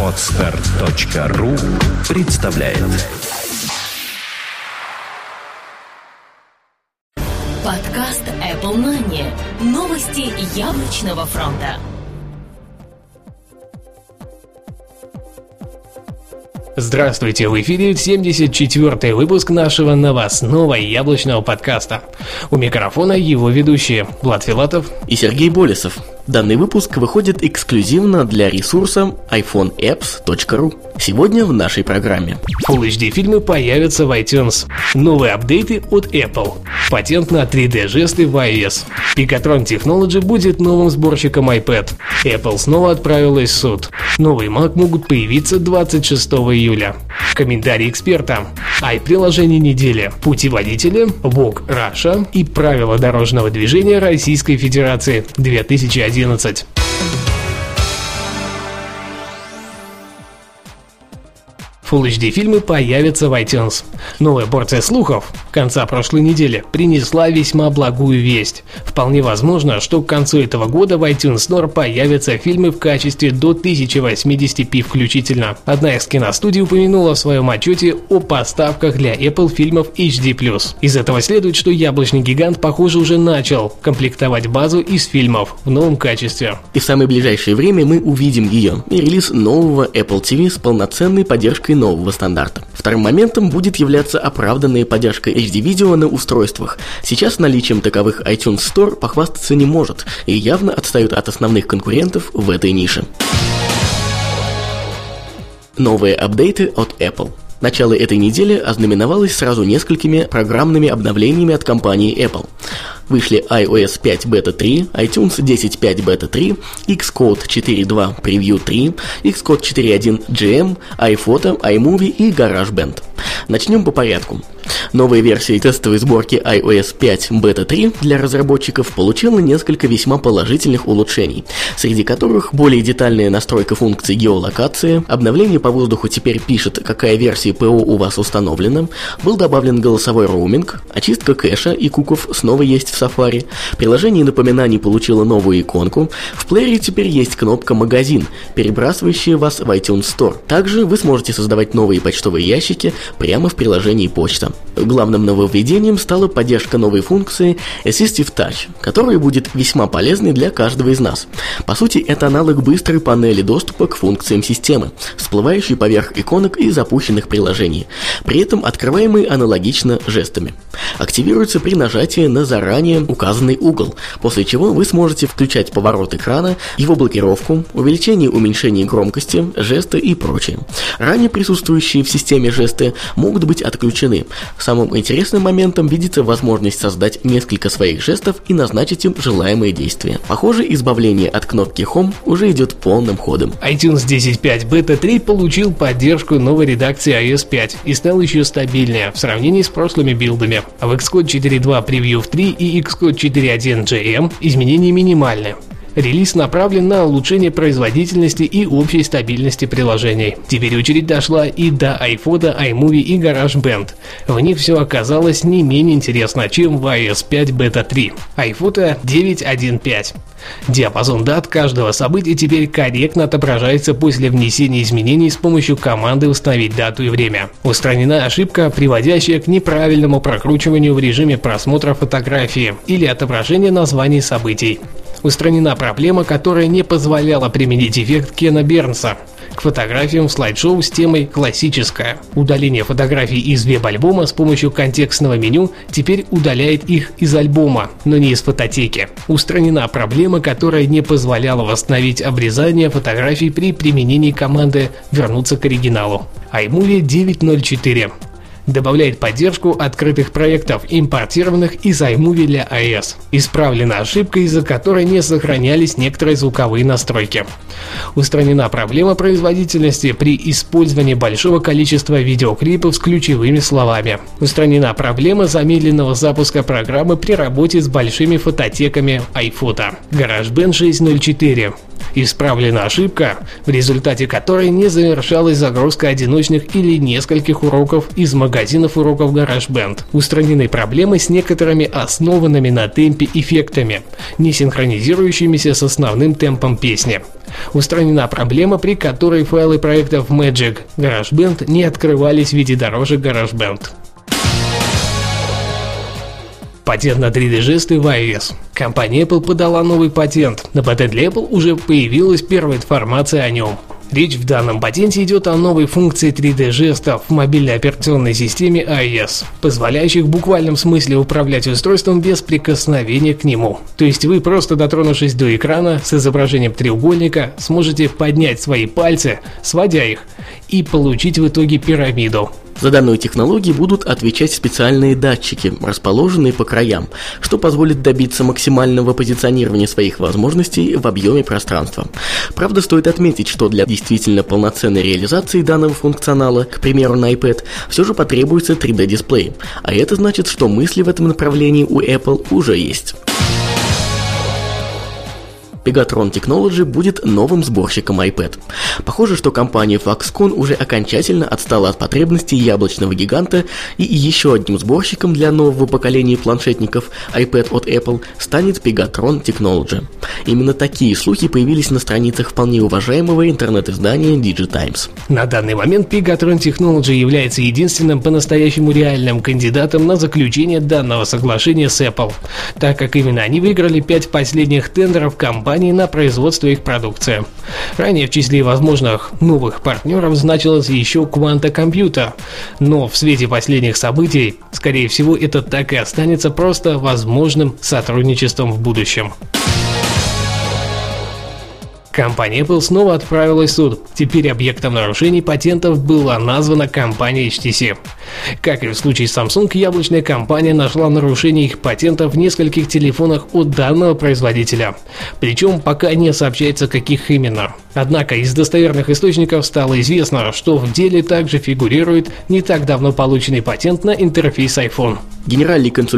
Отстар.ру представляет Подкаст Apple Money. Новости яблочного фронта. Здравствуйте, в эфире 74-й выпуск нашего новостного яблочного подкаста. У микрофона его ведущие Влад Филатов и Сергей Болесов. Данный выпуск выходит эксклюзивно для ресурса iPhoneapps.ru. Сегодня в нашей программе. Full HD фильмы появятся в iTunes. Новые апдейты от Apple. Патент на 3D-жесты в iOS. Picatron Technology будет новым сборщиком iPad. Apple снова отправилась в суд. Новый Mac могут появиться 26 июля. Комментарий эксперта. Ай-приложение недели. Путеводители, Vogue Russia и правила дорожного движения Российской Федерации 2011. Full HD фильмы появятся в iTunes. Новая порция слухов конца прошлой недели принесла весьма благую весть. Вполне возможно, что к концу этого года в iTunes Store появятся фильмы в качестве до 1080p включительно. Одна из киностудий упомянула в своем отчете о поставках для Apple фильмов HD+. Из этого следует, что яблочный гигант, похоже, уже начал комплектовать базу из фильмов в новом качестве. И в самое ближайшее время мы увидим ее и релиз нового Apple TV с полноценной поддержкой нового стандарта. Вторым моментом будет являться оправданная поддержка HD-видео на устройствах. Сейчас наличием таковых iTunes Store похвастаться не может и явно отстают от основных конкурентов в этой нише. Новые апдейты от Apple. Начало этой недели ознаменовалось сразу несколькими программными обновлениями от компании Apple. Вышли iOS 5 Beta 3, iTunes 10.5 Beta 3, Xcode 4.2 Preview 3, Xcode 4.1 GM, iPhoto, iMovie и GarageBand. Начнем по порядку. Новая версия тестовой сборки iOS 5 Beta 3 для разработчиков получила несколько весьма положительных улучшений, среди которых более детальная настройка функций геолокации, обновление по воздуху теперь пишет, какая версия ПО у вас установлена, был добавлен голосовой роуминг, очистка кэша и куков снова есть в Safari, приложение напоминаний получило новую иконку, в плеере теперь есть кнопка «Магазин», перебрасывающая вас в iTunes Store. Также вы сможете создавать новые почтовые ящики прямо в приложении почта. Главным нововведением стала поддержка новой функции Assistive Touch, которая будет весьма полезной для каждого из нас. По сути, это аналог быстрой панели доступа к функциям системы, всплывающей поверх иконок и запущенных приложений, при этом открываемый аналогично жестами. Активируется при нажатии на заранее указанный угол, после чего вы сможете включать поворот экрана, его блокировку, увеличение и уменьшение громкости, жесты и прочее. Ранее присутствующие в системе жесты могут быть отключены. Самым интересным моментом видится возможность создать несколько своих жестов и назначить им желаемые действия. Похоже, избавление от кнопки Home уже идет полным ходом. iTunes 10.5 Beta 3 получил поддержку новой редакции iOS 5 и стал еще стабильнее в сравнении с прошлыми билдами. В Xcode 4.2 Preview 3 и Xcode 4.1 GM изменения минимальны. Релиз направлен на улучшение производительности и общей стабильности приложений. Теперь очередь дошла и до iPhone, iMovie и GarageBand. В них все оказалось не менее интересно, чем в iOS 5 Beta 3. iPhoto 9.1.5. Диапазон дат каждого события теперь корректно отображается после внесения изменений с помощью команды «Установить дату и время». Устранена ошибка, приводящая к неправильному прокручиванию в режиме просмотра фотографии или отображения названий событий. Устранена проблема, которая не позволяла применить эффект Кена Бернса к фотографиям в слайд-шоу с темой «Классическая». Удаление фотографий из веб-альбома с помощью контекстного меню теперь удаляет их из альбома, но не из фототеки. Устранена проблема, которая не позволяла восстановить обрезание фотографий при применении команды «Вернуться к оригиналу». iMovie 9.04 добавляет поддержку открытых проектов, импортированных из iMovie для iOS. Исправлена ошибка, из-за которой не сохранялись некоторые звуковые настройки. Устранена проблема производительности при использовании большого количества видеоклипов с ключевыми словами. Устранена проблема замедленного запуска программы при работе с большими фототеками iPhoto. GarageBand 6.04 Исправлена ошибка, в результате которой не завершалась загрузка одиночных или нескольких уроков из магазинов уроков GarageBand. Устранены проблемы с некоторыми основанными на темпе эффектами, не синхронизирующимися с основным темпом песни. Устранена проблема, при которой файлы проектов Magic GarageBand не открывались в виде дорожек GarageBand. Патент на 3D-жесты в iOS. Компания Apple подала новый патент. На патенте Apple уже появилась первая информация о нем. Речь в данном патенте идет о новой функции 3D-жестов в мобильной операционной системе iOS, позволяющей в буквальном смысле управлять устройством без прикосновения к нему. То есть вы просто дотронувшись до экрана с изображением треугольника, сможете поднять свои пальцы, сводя их, и получить в итоге пирамиду. За данную технологию будут отвечать специальные датчики, расположенные по краям, что позволит добиться максимального позиционирования своих возможностей в объеме пространства. Правда, стоит отметить, что для действительно полноценной реализации данного функционала, к примеру на iPad, все же потребуется 3D-дисплей, а это значит, что мысли в этом направлении у Apple уже есть. Pegatron Technology будет новым сборщиком iPad. Похоже, что компания Foxconn уже окончательно отстала от потребностей яблочного гиганта и еще одним сборщиком для нового поколения планшетников iPad от Apple станет Pegatron Technology. Именно такие слухи появились на страницах вполне уважаемого интернет-издания DigiTimes. На данный момент Pegatron Technology является единственным по-настоящему реальным кандидатом на заключение данного соглашения с Apple, так как именно они выиграли пять последних тендеров компании компаний на производство их продукции. Ранее в числе возможных новых партнеров значилась еще Quanta Computer, но в свете последних событий, скорее всего, это так и останется просто возможным сотрудничеством в будущем. Компания Apple снова отправилась в суд. Теперь объектом нарушений патентов была названа компания HTC. Как и в случае с Samsung, яблочная компания нашла нарушение их патентов в нескольких телефонах от данного производителя. Причем пока не сообщается, каких именно. Однако из достоверных источников стало известно, что в деле также фигурирует не так давно полученный патент на интерфейс iPhone. Генеральный консультант